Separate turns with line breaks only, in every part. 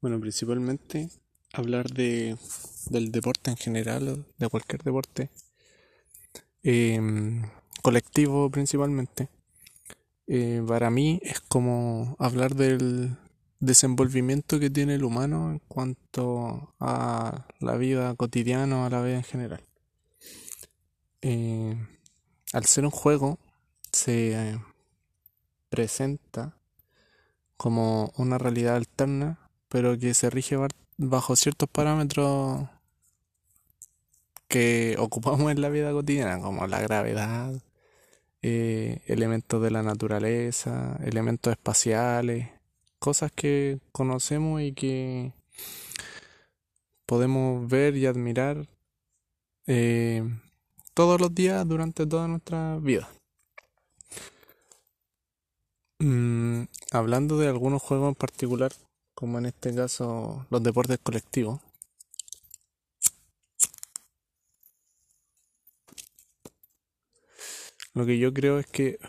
Bueno, principalmente hablar de, del deporte en general, de cualquier deporte, em, colectivo principalmente. Eh, para mí es como hablar del desenvolvimiento que tiene el humano en cuanto a la vida cotidiana o a la vida en general. Eh, al ser un juego, se presenta como una realidad alterna pero que se rige bajo ciertos parámetros que ocupamos en la vida cotidiana, como la gravedad, eh, elementos de la naturaleza, elementos espaciales, cosas que conocemos y que podemos ver y admirar eh, todos los días durante toda nuestra vida. Mm, hablando de algunos juegos en particular, como en este caso los deportes colectivos. Lo que yo creo es que,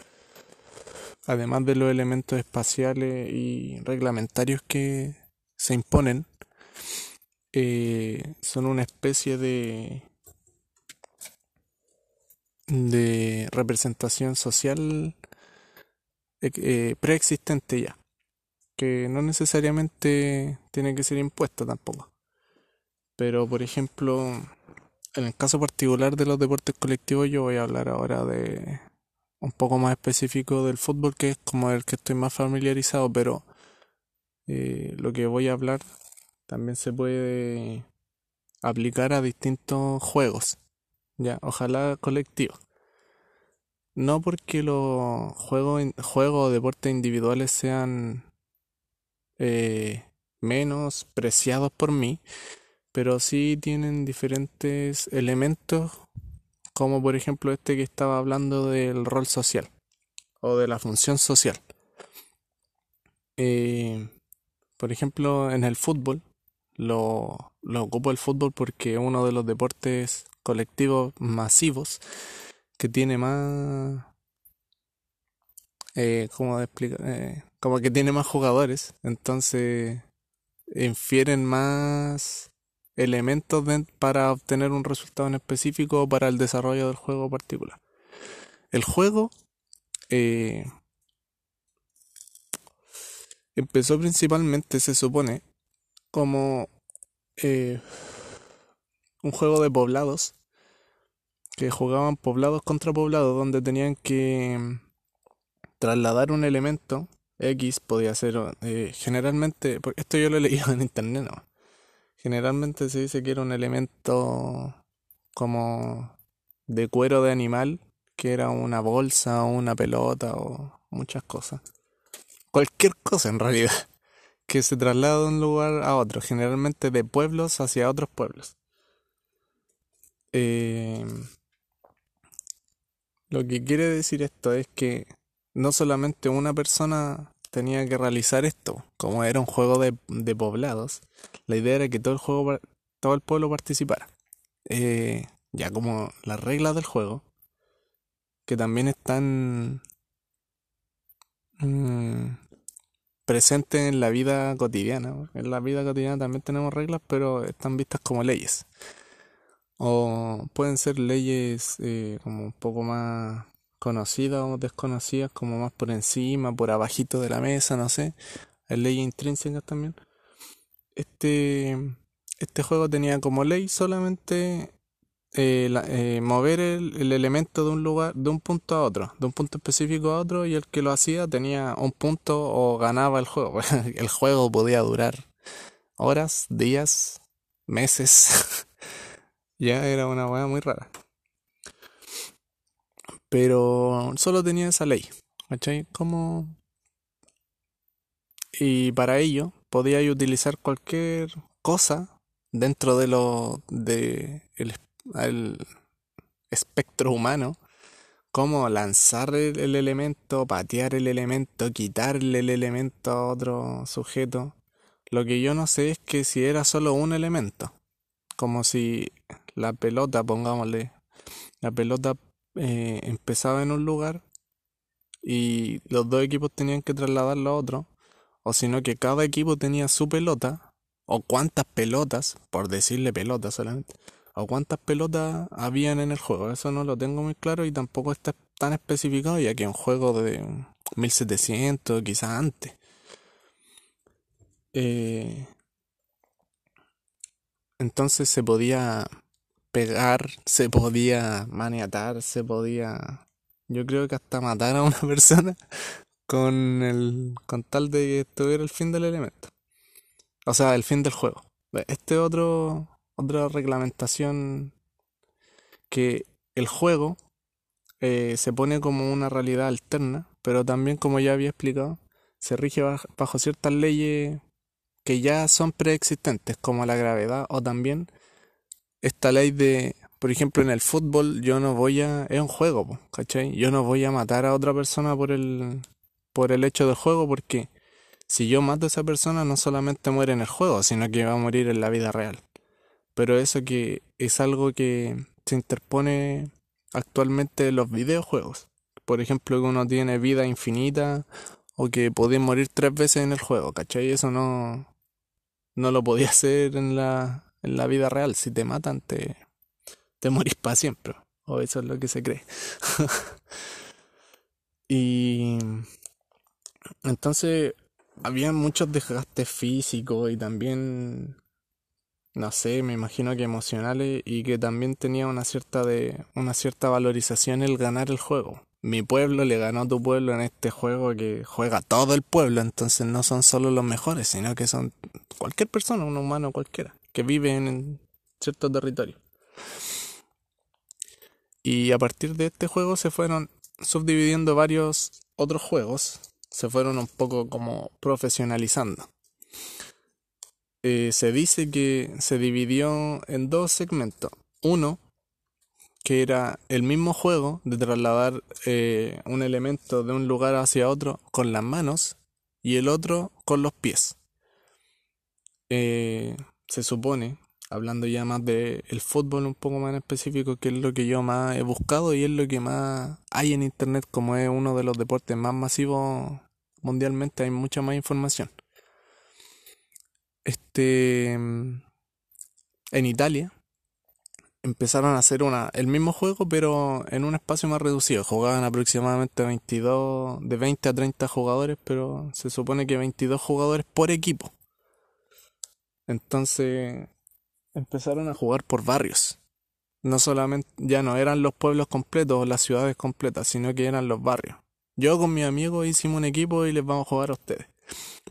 además de los elementos espaciales y reglamentarios que se imponen, eh, son una especie de de representación social eh, preexistente ya que no necesariamente tiene que ser impuesto tampoco. Pero, por ejemplo, en el caso particular de los deportes colectivos, yo voy a hablar ahora de un poco más específico del fútbol, que es como el que estoy más familiarizado, pero eh, lo que voy a hablar también se puede aplicar a distintos juegos, ya, ojalá colectivos. No porque los juegos, juegos o deportes individuales sean eh, menos preciados por mí, pero sí tienen diferentes elementos, como por ejemplo este que estaba hablando del rol social o de la función social. Eh, por ejemplo, en el fútbol, lo, lo ocupo el fútbol porque es uno de los deportes colectivos masivos que tiene más eh, ¿cómo explicar? Eh, como que tiene más jugadores, entonces infieren más elementos para obtener un resultado en específico para el desarrollo del juego particular. El juego eh, empezó principalmente, se supone, como eh, un juego de poblados que jugaban poblados contra poblados donde tenían que trasladar un elemento X podía ser eh, generalmente, porque esto yo lo he leído en internet, ¿no? Generalmente se dice que era un elemento como de cuero de animal, que era una bolsa o una pelota o muchas cosas. Cualquier cosa en realidad, que se traslada de un lugar a otro, generalmente de pueblos hacia otros pueblos. Eh, lo que quiere decir esto es que no solamente una persona tenía que realizar esto, como era un juego de, poblados, la idea era que todo el juego, todo el pueblo participara. Eh, ya como las reglas del juego, que también están mm, presentes en la vida cotidiana. En la vida cotidiana también tenemos reglas, pero están vistas como leyes. O pueden ser leyes eh, como un poco más conocidas o desconocidas, como más por encima, por abajito de la mesa, no sé. Hay leyes intrínsecas también. Este, este juego tenía como ley solamente eh, eh, mover el, elemento de un lugar, de un punto a otro, de un punto específico a otro, y el que lo hacía tenía un punto o ganaba el juego. el juego podía durar horas, días, meses. ya era una hueá muy rara. Pero solo tenía esa ley, ¿cachai? Como... Y para ello podía utilizar cualquier cosa dentro de lo de el, espectro humano, como lanzar el, el, elemento, patear el elemento, quitarle el elemento a otro sujeto. Lo que yo no sé es que si era solo un elemento, como si la pelota, pongámosle, la pelota eh, empezaba en un lugar y los dos equipos tenían que trasladarlo a otro, o sino que cada equipo tenía su pelota o cuántas pelotas, por decirle pelotas solamente, o cuántas pelotas habían en el juego. Eso no lo tengo muy claro y tampoco está tan especificado, ya que un juego de 1700, quizás antes. Eh, entonces se podía pegar, se podía maniatar, se podía, yo creo que hasta matar a una persona con el con tal de que estuviera el fin del elemento. O sea, el fin del juego. Este otro otra reglamentación que el juego eh, se pone como una realidad alterna, pero también como ya había explicado, se rige bajo ciertas leyes que ya son preexistentes, como la gravedad o también esta ley de, por ejemplo, en el fútbol yo no voy a, es un juego, ¿cachai? Yo no voy a matar a otra persona por el, por el hecho del juego porque si yo mato a esa persona no solamente muere en el juego, sino que va a morir en la vida real. Pero eso que es algo que se interpone actualmente en los videojuegos. Por ejemplo, que uno tiene vida infinita o que podés morir tres veces en el juego, ¿cachai? Eso no, no lo podía hacer en la, en la vida real. Si te matan, te, te morís para siempre. O eso es lo que se cree. y entonces había muchos desgastes físicos y también no sé, me imagino que emocionales y que también tenía una cierta de una cierta valorización el ganar el juego. Mi pueblo le ganó a tu pueblo en este juego que juega todo el pueblo, entonces no son solo los mejores, sino que son cualquier persona, un humano cualquiera, que vive en cierto territorio. Y a partir de este juego se fueron subdividiendo varios otros juegos, se fueron un poco como profesionalizando. Eh, se dice que se dividió en dos segmentos. Uno, que era el mismo juego de trasladar eh, un elemento de un lugar hacia otro con las manos y el otro con los pies. Eh, se supone, hablando ya más del el fútbol un poco más en específico, que es lo que yo más he buscado y es lo que más hay en internet como es uno de los deportes más masivos mundialmente, hay mucha más información. Este. En Italia empezaron a hacer una, el mismo juego, pero en un espacio más reducido. Jugaban aproximadamente 22, de 20 a 30 jugadores, pero se supone que 22 jugadores por equipo. Entonces empezaron a jugar por barrios. No solamente, ya no eran los pueblos completos o las ciudades completas, sino que eran los barrios. Yo con mi amigo hicimos un equipo y les vamos a jugar a ustedes.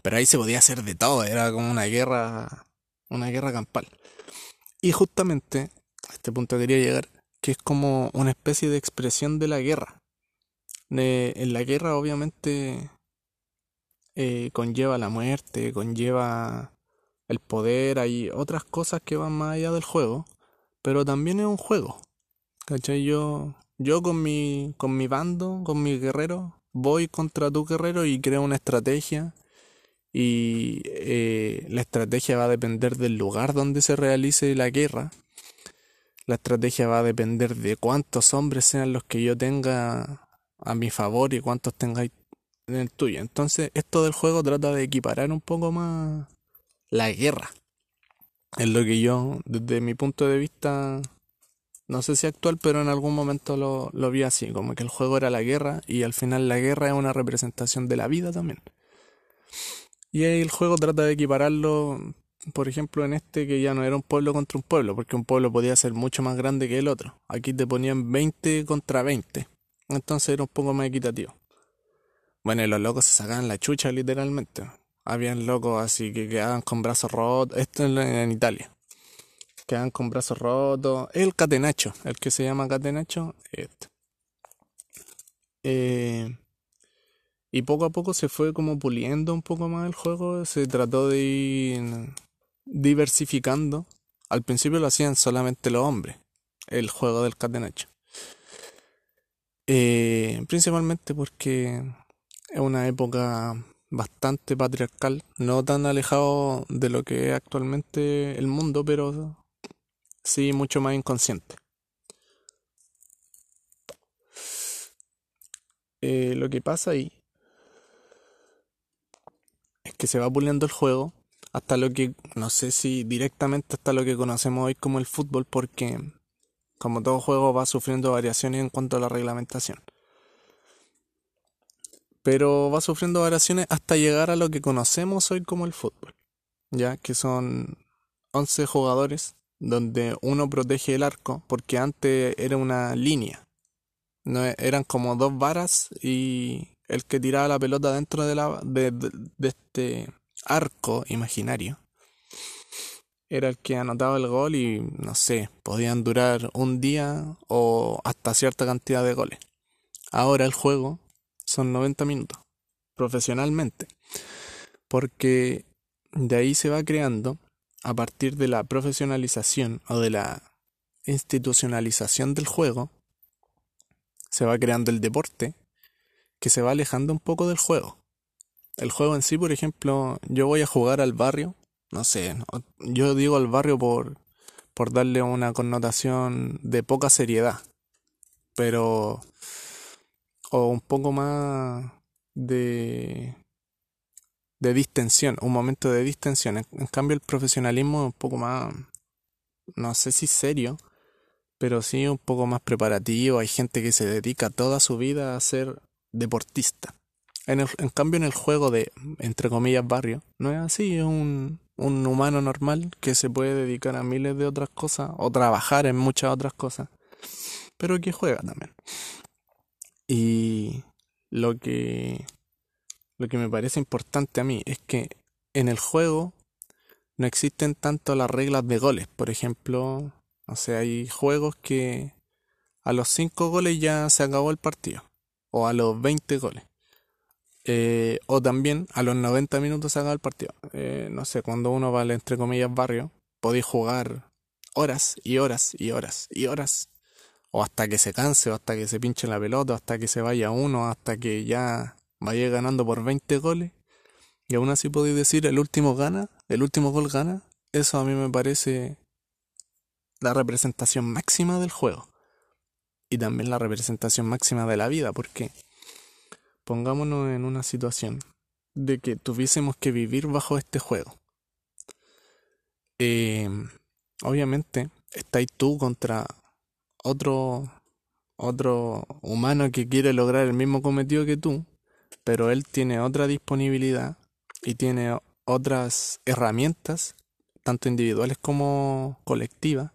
Pero ahí se podía hacer de todo, era como una guerra, una guerra campal. Y justamente a este punto quería llegar, que es como una especie de expresión de la guerra. en la guerra obviamente eh, conlleva la muerte, conlleva el poder, hay otras cosas que van más allá del juego, pero también es un juego. ¿Cachai? Yo, yo con mi, con mi bando, con mi guerrero, voy contra tu guerrero y creo una estrategia y eh, la estrategia va a depender del lugar donde se realice la guerra. La estrategia va a depender de cuántos hombres sean los que yo tenga a mi favor y cuántos tengáis en el tuyo. Entonces, esto del juego trata de equiparar un poco más la guerra. Es lo que yo, desde mi punto de vista, no sé si actual, pero en algún momento lo, lo vi así, como que el juego era la guerra y al final la guerra es una representación de la vida también. Y el juego trata de equipararlo, por ejemplo, en este que ya no era un pueblo contra un pueblo, porque un pueblo podía ser mucho más grande que el otro. Aquí te ponían 20 contra 20. Entonces era un poco más equitativo. Bueno, y los locos se sacaban la chucha literalmente. Habían locos así que quedaban con brazos rotos. Esto en, Italia. Quedaban con brazos rotos. El catenacho, el que se llama catenacho, este. Eh, y poco a poco se fue como puliendo un poco más el juego, se trató de ir diversificando. Al principio lo hacían solamente los hombres, el juego del catenacho. Eh, principalmente porque es una época bastante patriarcal, no tan alejado de lo que es actualmente el mundo, pero sí mucho más inconsciente. Eh, lo que pasa ahí que se va puliendo el juego hasta lo que, no sé si directamente hasta lo que conocemos hoy como el fútbol, porque como todo juego va sufriendo variaciones en cuanto a la reglamentación. Pero va sufriendo variaciones hasta llegar a lo que conocemos hoy como el fútbol, ya que son 11 jugadores donde uno protege el arco, porque antes era una línea. No, eran como dos varas y el que tiraba la pelota dentro de, la, de, este arco imaginario era el que anotaba el gol y no sé, podían durar un día o hasta cierta cantidad de goles. Ahora el juego son 90 minutos, profesionalmente, porque de ahí se va creando a partir de la profesionalización o de la institucionalización del juego, se va creando el deporte que se va alejando un poco del juego. El juego en sí, por ejemplo, yo voy a jugar al barrio, no sé, yo digo al barrio por, por darle una connotación de poca seriedad, pero o un poco más de de distensión, un momento de distensión. En, cambio, el profesionalismo es un poco más, no sé si serio, pero sí un poco más preparativo. Hay gente que se dedica toda su vida a ser deportista. En, en cambio, en el juego de, entre comillas, barrio, no es así, es un, un humano normal que se puede dedicar a miles de otras cosas o trabajar en muchas otras cosas, pero que juega también. Y lo que lo que me parece importante a mí es que en el juego no existen tanto las reglas de goles. Por ejemplo, o sea, hay juegos que a los 5 goles ya se acabó el partido. O a los 20 goles. Eh, o también a los 90 minutos se acaba el partido. Eh, no sé, cuando uno va al entre comillas barrio, podéis jugar horas y horas y horas y horas. O hasta que se canse, o hasta que se pinche la pelota, o hasta que se vaya uno, hasta que ya vaya ganando por 20 goles. Y aún así podéis decir el último gana, el último gol gana, eso a mí me parece la representación máxima del juego. Y también la representación máxima de la vida, porque pongámonos en una situación de que tuviésemos que vivir bajo este juego. Eh, obviamente, estáis tú contra otro otro humano que quiere lograr el mismo cometido que tú pero él tiene otra disponibilidad y tiene otras herramientas, tanto individuales como colectivas,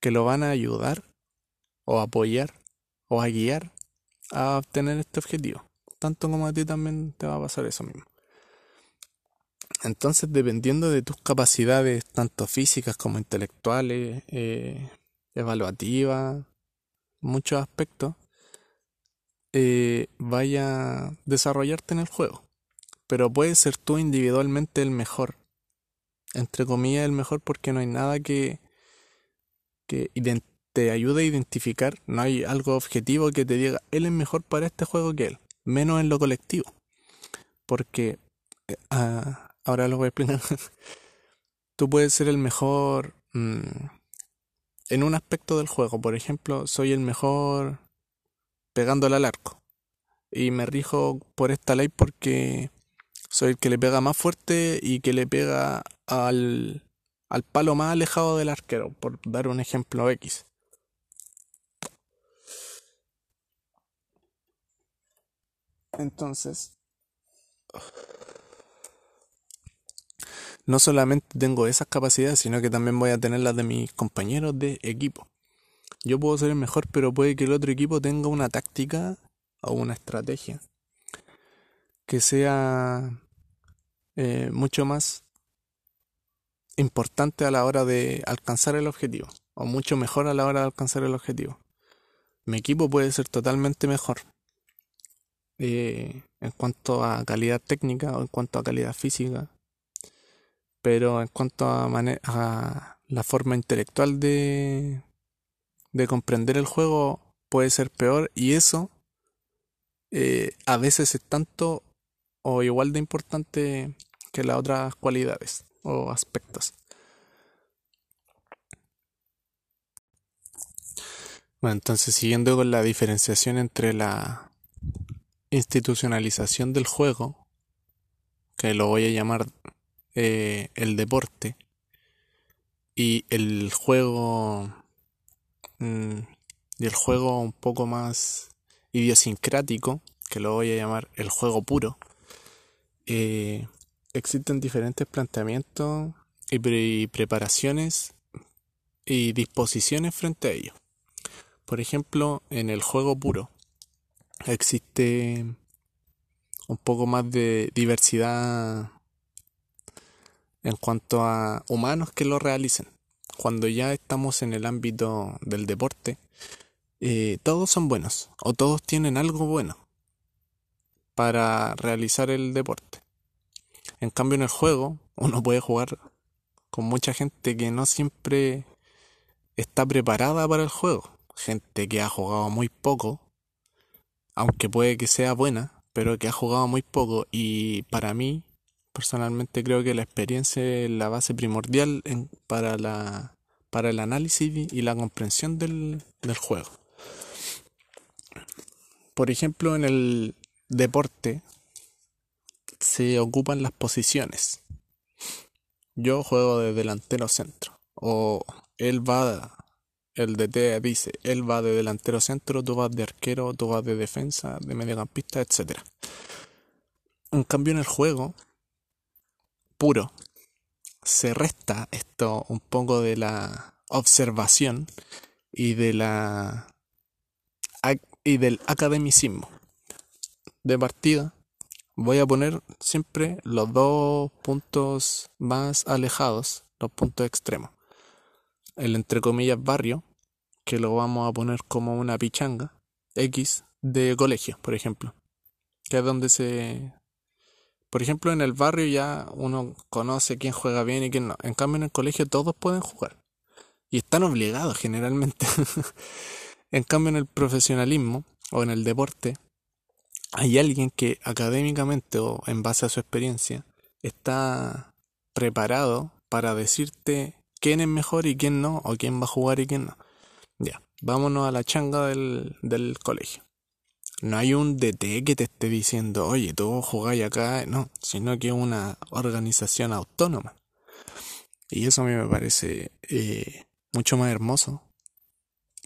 que lo van a ayudar o apoyar o a guiar a obtener este objetivo. Tanto como a ti también te va a pasar eso mismo. Entonces, dependiendo de tus capacidades, tanto físicas como intelectuales, eh, evaluativas, muchos aspectos, eh, vaya a desarrollarte en el juego. Pero puedes ser tú individualmente el mejor. Entre comillas, el mejor porque no hay nada que, que te ayude a identificar. No hay algo objetivo que te diga, él es mejor para este juego que él. Menos en lo colectivo. Porque, eh, ah, ahora lo voy a explicar. tú puedes ser el mejor mm, en un aspecto del juego. Por ejemplo, soy el mejor pegándole al arco. Y me rijo por esta ley porque soy el que le pega más fuerte y que le pega al, al palo más alejado del arquero, por dar un ejemplo X. Entonces, no solamente tengo esas capacidades, sino que también voy a tener las de mis compañeros de equipo. Yo puedo ser el mejor, pero puede que el otro equipo tenga una táctica o una estrategia que sea eh, mucho más importante a la hora de alcanzar el objetivo, o mucho mejor a la hora de alcanzar el objetivo. Mi equipo puede ser totalmente mejor eh, en cuanto a calidad técnica o en cuanto a calidad física, pero en cuanto a, la forma intelectual de, de comprender el juego puede ser peor y eso eh, a veces es tanto o igual de importante que las otras cualidades o aspectos. Bueno, entonces siguiendo con la diferenciación entre la institucionalización del juego, que lo voy a llamar eh, el deporte y el juego mm, y el juego un poco más idiosincrático, que lo voy a llamar el juego puro, eh, existen diferentes planteamientos y, preparaciones y disposiciones frente a ello. Por ejemplo, en el juego puro existe un poco más de diversidad en cuanto a humanos que lo realicen. Cuando ya estamos en el ámbito del deporte, eh, todos son buenos o todos tienen algo bueno para realizar el deporte. En cambio en el juego uno puede jugar con mucha gente que no siempre está preparada para el juego. Gente que ha jugado muy poco, aunque puede que sea buena, pero que ha jugado muy poco y para mí personalmente creo que la experiencia es la base primordial para, la, para el análisis y la comprensión del, del juego. Por ejemplo, en el deporte se ocupan las posiciones. Yo juego de delantero centro. O él va, el DT dice, él va de delantero centro, tú vas de arquero, tú vas de defensa, de mediocampista, etc. En cambio en el juego puro se resta esto un poco de la observación y de la y del academicismo de partida voy a poner siempre los dos puntos más alejados, los puntos extremos. El entre comillas barrio, que lo vamos a poner como una pichanga X de colegio, por ejemplo. Que es donde se... Por ejemplo, en el barrio ya uno conoce quién juega bien y quién no. En cambio, en el colegio todos pueden jugar. Y están obligados generalmente. en cambio, en el profesionalismo o en el deporte, hay alguien que académicamente o en base a su experiencia está preparado para decirte quién es mejor y quién no, o quién va a jugar y quién no. Ya, vámonos a la changa del, del colegio. No hay un DT que te esté diciendo, oye, tú jugáis acá, no, sino que es una organización autónoma. Y eso a mí me parece eh, mucho más hermoso.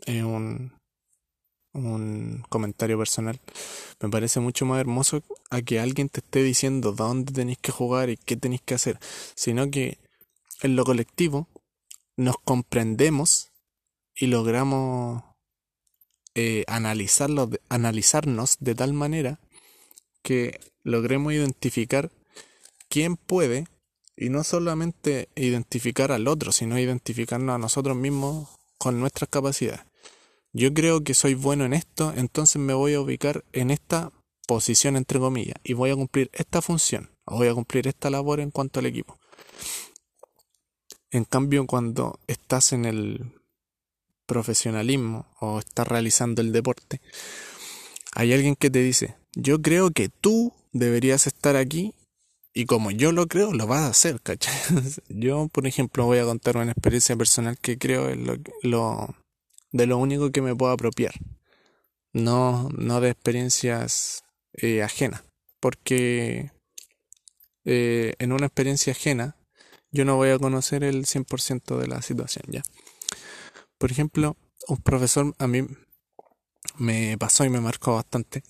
Es un, un comentario personal, me parece mucho más hermoso a que alguien te esté diciendo dónde tenéis que jugar y qué tenéis que hacer, sino que en lo colectivo nos comprendemos y logramos eh, analizarlo, analizarnos de tal manera que logremos identificar quién puede y no solamente identificar al otro, sino identificarnos a nosotros mismos con nuestras capacidades yo creo que soy bueno en esto, entonces me voy a ubicar en esta posición entre comillas y voy a cumplir esta función o voy a cumplir esta labor en cuanto al equipo. En cambio, cuando estás en el profesionalismo o estás realizando el deporte, hay alguien que te dice, yo creo que tú deberías estar aquí y como yo lo creo, lo vas a hacer, ¿cachai? yo, por ejemplo, voy a contar una experiencia personal que creo es lo, lo de lo único que me puedo apropiar, no, no de experiencias eh, ajenas, porque eh, en una experiencia ajena yo no voy a conocer el 100% de la situación, ¿ya? Por ejemplo, un profesor a mí me pasó y me marcó bastante,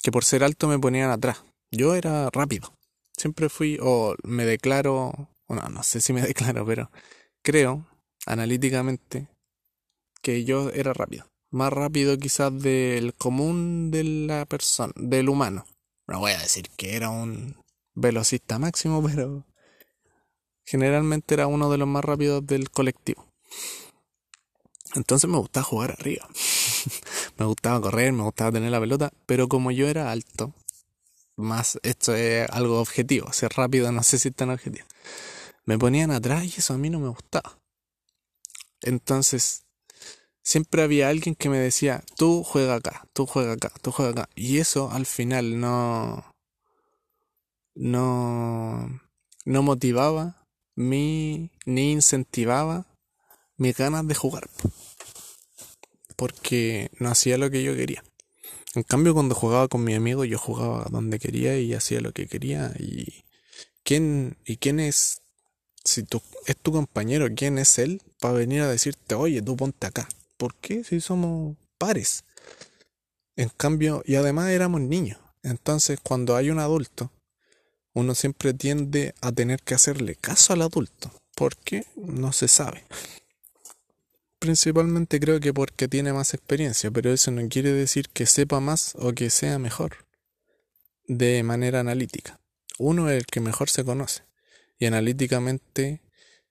que por ser alto me ponían atrás. Yo era rápido. Siempre fui, o me declaro, no, no sé si me declaro, pero creo analíticamente que yo era rápido. Más rápido quizás del común de la persona, del humano. No voy a decir que era un velocista máximo, pero generalmente era uno de los más rápidos del colectivo. Entonces me gustaba jugar arriba. me gustaba correr, me gustaba tener la pelota, pero como yo era alto, más esto es algo objetivo, ser rápido no sé si es tan objetivo. Me ponían atrás y eso a mí no me gustaba. Entonces siempre había alguien que me decía, tú juega acá, tú juega acá, tú juega acá. Y eso al final no, no, no motivaba mi, ni incentivaba mis ganas de jugar. Porque no hacía lo que yo quería. En cambio, cuando jugaba con mi amigo, yo jugaba donde quería y hacía lo que quería y quién y quién es si tú, es tu compañero, quién es él para venir a decirte, oye, tú ponte acá. ¿Por qué? Si somos pares. En cambio, y además éramos niños. Entonces, cuando hay un adulto, uno siempre tiende a tener que hacerle caso al adulto. ¿Por qué? No se sabe. Principalmente creo que porque tiene más experiencia, pero eso no quiere decir que sepa más o que sea mejor de manera analítica. Uno es el que mejor se conoce y analíticamente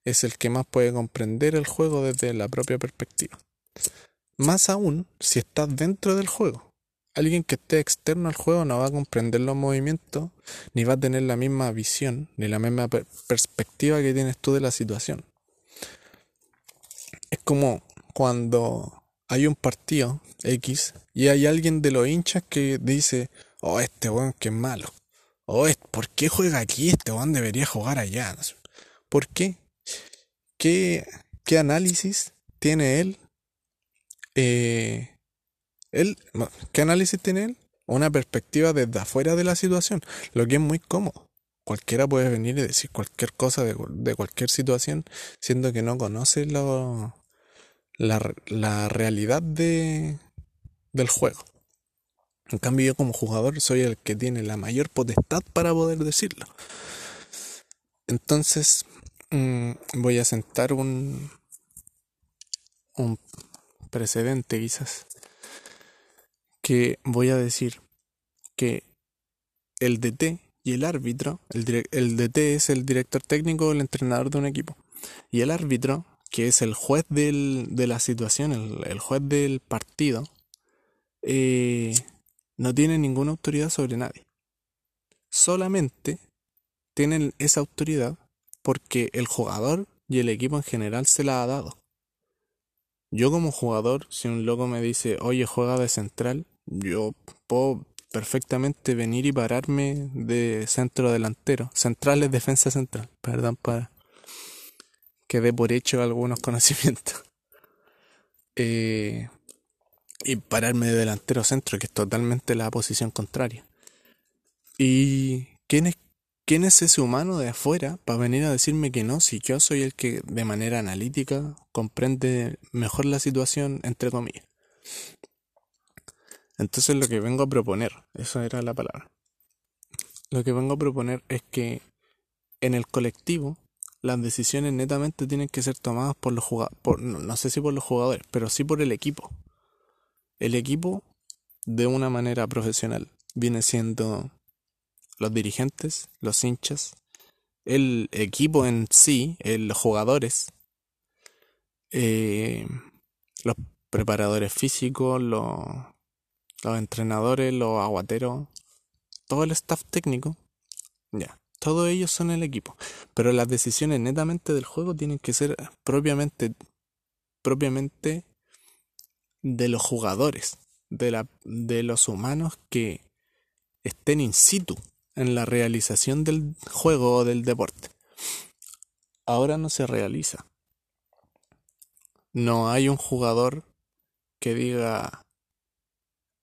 es el que más puede comprender el juego desde la propia perspectiva. Más aún si estás dentro del juego. Alguien que esté externo al juego no va a comprender los movimientos, ni va a tener la misma visión, ni la misma perspectiva que tienes tú de la situación. Es como cuando hay un partido X y hay alguien de los hinchas que dice, oh, este weón que es malo. Oh, ¿por qué juega aquí? Este weón debería jugar allá. ¿Por qué? ¿Qué, qué análisis tiene él? Eh, él? ¿Qué análisis tiene él? Una perspectiva desde afuera de la situación, lo que es muy cómodo. Cualquiera puede venir y decir cualquier cosa de, de cualquier situación, siendo que no conoce la, la realidad de, del juego. En cambio yo como jugador soy el que tiene la mayor potestad para poder decirlo. Entonces mm, voy a sentar un, un precedente quizás que voy a decir que el DT y el árbitro, el, DT es el director técnico el entrenador de un equipo y el árbitro que es el juez del, de la situación, el, juez del partido, eh, no tiene ninguna autoridad sobre nadie. Solamente tienen esa autoridad porque el jugador y el equipo en general se la ha dado. Yo como jugador, si un loco me dice, oye, juega de central, yo puedo perfectamente venir y pararme de centro delantero. Central es defensa central, perdón para que dé por hecho algunos conocimientos. Eh, y pararme de delantero centro, que es totalmente la posición contraria. ¿Y quién es, quién es ese humano de afuera para venir a decirme que no, si yo soy el que de manera analítica comprende mejor la situación, entre comillas? Entonces lo que vengo a proponer, eso era la palabra, lo que vengo a proponer es que en el colectivo las decisiones netamente tienen que ser tomadas por los jugadores, no sé si por los jugadores, pero sí por el equipo. El equipo, de una manera profesional, viene siendo los dirigentes, los hinchas, el equipo en sí, los jugadores, eh, los preparadores físicos, los, los entrenadores, los aguateros, todo el staff técnico, ya, todos ellos son el equipo. Pero las decisiones netamente del juego tienen que ser propiamente, propiamente de los jugadores, de, la, de los humanos que estén in situ en la realización del juego o del deporte. Ahora no se realiza. No hay un jugador que diga,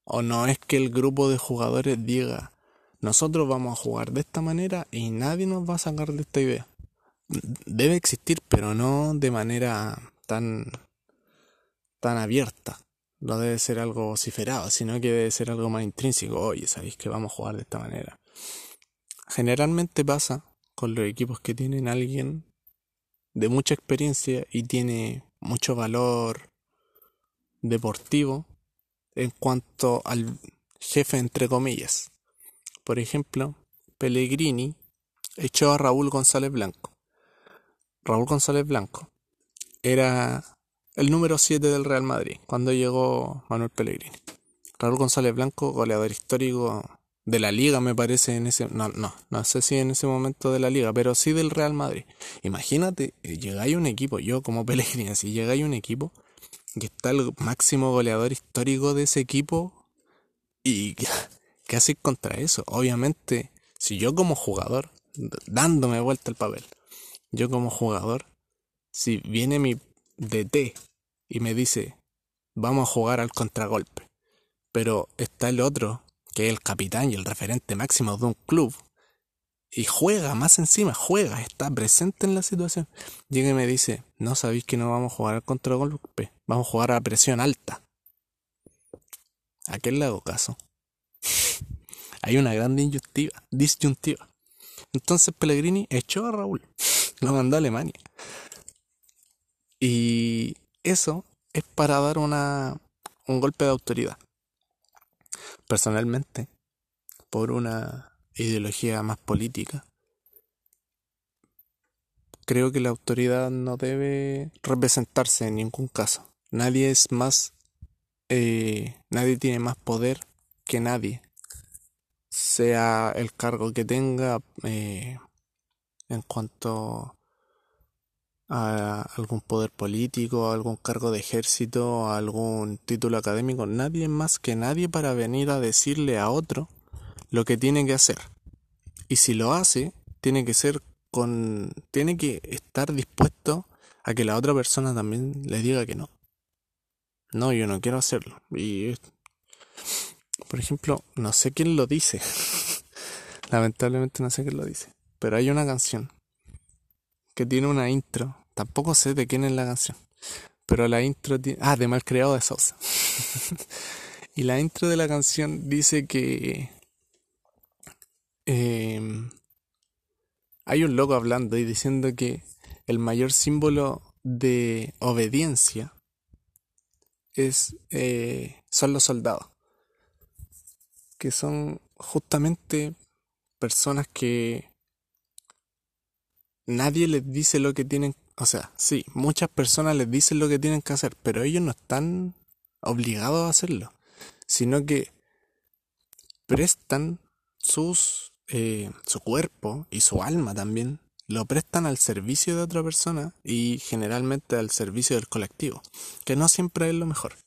o no es que el grupo de jugadores diga, nosotros vamos a jugar de esta manera y nadie nos va a sacar de esta idea. Debe existir, pero no de manera tan, tan abierta no debe ser algo vociferado, sino que debe ser algo más intrínseco. Oye, sabéis que vamos a jugar de esta manera. Generalmente pasa con los equipos que tienen alguien de mucha experiencia y tiene mucho valor deportivo en cuanto al jefe entre comillas. Por ejemplo, Pellegrini echó a Raúl González Blanco. Raúl González Blanco era el número 7 del Real Madrid, cuando llegó Manuel Pellegrini. Raúl González Blanco, goleador histórico de la liga, me parece, en ese, no, no, no sé si en ese momento de la liga, pero sí del Real Madrid. Imagínate, eh, llegáis un equipo, yo como Pellegrini, si llegáis un equipo que está el máximo goleador histórico de ese equipo y ¿qué haces contra eso? Obviamente, si yo como jugador, dándome vuelta el papel, yo como jugador, si viene mi DT y me dice, vamos a jugar al contragolpe. Pero está el otro, que es el capitán y el referente máximo de un club, y juega, más encima, juega, está presente en la situación. Llega y me dice, no sabéis que no vamos a jugar al contragolpe, vamos a jugar a presión alta. ¿A qué le hago caso? Hay una gran disyuntiva, disyuntiva. Entonces Pellegrini echó a Raúl, lo mandó a Alemania. Y eso es para dar una, un golpe de autoridad. Personalmente, por una ideología más política, creo que la autoridad no debe representarse en ningún caso. Nadie es más, eh, nadie tiene más poder que nadie, sea el cargo que tenga eh, en cuanto a algún poder político, algún cargo de ejército, algún título académico, nadie más que nadie para venir a decirle a otro lo que tiene que hacer. Y si lo hace, tiene que ser con tiene que estar dispuesto a que la otra persona también le diga que no. No, yo no quiero hacerlo. Y por ejemplo, no sé quién lo dice. Lamentablemente no sé quién lo dice, pero hay una canción que tiene una intro. Tampoco sé de quién es la canción. Pero la intro tiene... Ah, de Malcriado de Sosa. y la intro de la canción dice que... Em, hay un loco hablando y diciendo que el mayor símbolo de obediencia es, eh, son los soldados. Que son justamente personas que nadie les dice lo que tienen, o sea, sí, muchas personas les dicen lo que tienen que hacer, pero ellos no están obligados a hacerlo, sino que prestan sus, eh, su cuerpo y su alma también, lo prestan al servicio de otra persona y generalmente al servicio del colectivo, que no siempre es lo mejor.